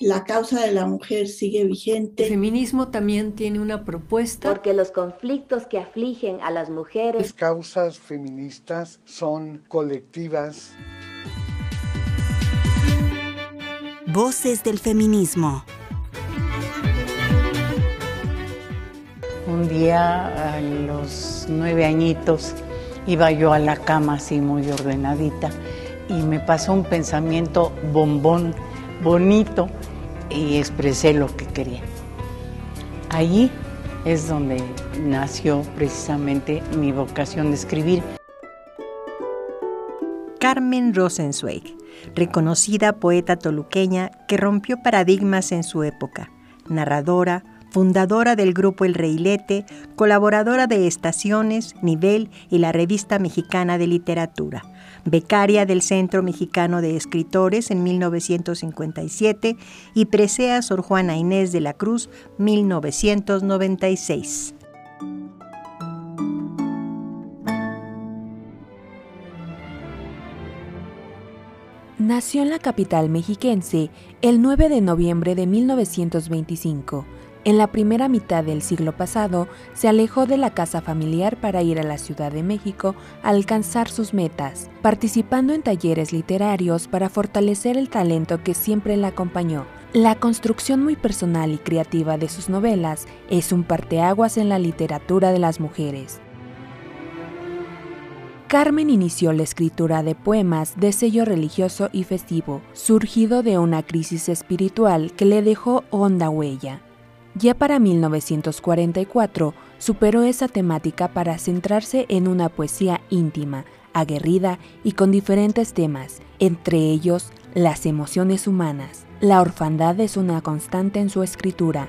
la causa de la mujer sigue vigente. El feminismo también tiene una propuesta. Porque los conflictos que afligen a las mujeres. Las causas feministas son colectivas. Voces del feminismo. Un día a los nueve añitos iba yo a la cama así muy ordenadita y me pasó un pensamiento bombón, bonito y expresé lo que quería. Allí es donde nació precisamente mi vocación de escribir. Carmen Rosenzweig, reconocida poeta toluqueña que rompió paradigmas en su época, narradora, fundadora del grupo El Reilete, colaboradora de Estaciones, Nivel y la Revista Mexicana de Literatura, becaria del Centro Mexicano de Escritores en 1957 y presea Sor Juana Inés de la Cruz 1996. Nació en la capital mexiquense el 9 de noviembre de 1925 en la primera mitad del siglo pasado, se alejó de la casa familiar para ir a la Ciudad de México a alcanzar sus metas, participando en talleres literarios para fortalecer el talento que siempre la acompañó. La construcción muy personal y creativa de sus novelas es un parteaguas en la literatura de las mujeres. Carmen inició la escritura de poemas de sello religioso y festivo, surgido de una crisis espiritual que le dejó honda huella. Ya para 1944 superó esa temática para centrarse en una poesía íntima, aguerrida y con diferentes temas, entre ellos las emociones humanas. La orfandad es una constante en su escritura.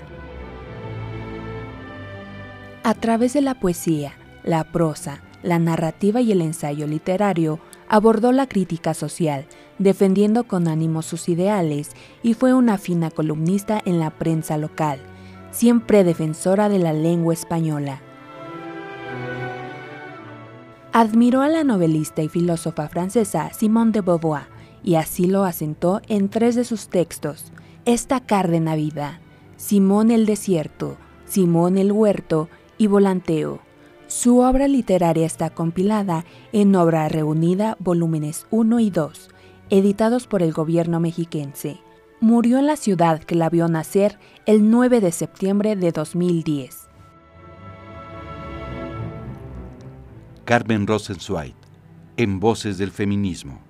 A través de la poesía, la prosa, la narrativa y el ensayo literario, abordó la crítica social, defendiendo con ánimo sus ideales y fue una fina columnista en la prensa local siempre defensora de la lengua española. Admiró a la novelista y filósofa francesa Simone de Beauvoir y así lo asentó en tres de sus textos, Esta Cárdena Vida, Simón el Desierto, Simón el Huerto y Volanteo. Su obra literaria está compilada en Obra Reunida, volúmenes 1 y 2, editados por el gobierno mexiquense murió en la ciudad que la vio nacer el 9 de septiembre de 2010. Carmen Rosenzweig, en Voces del Feminismo.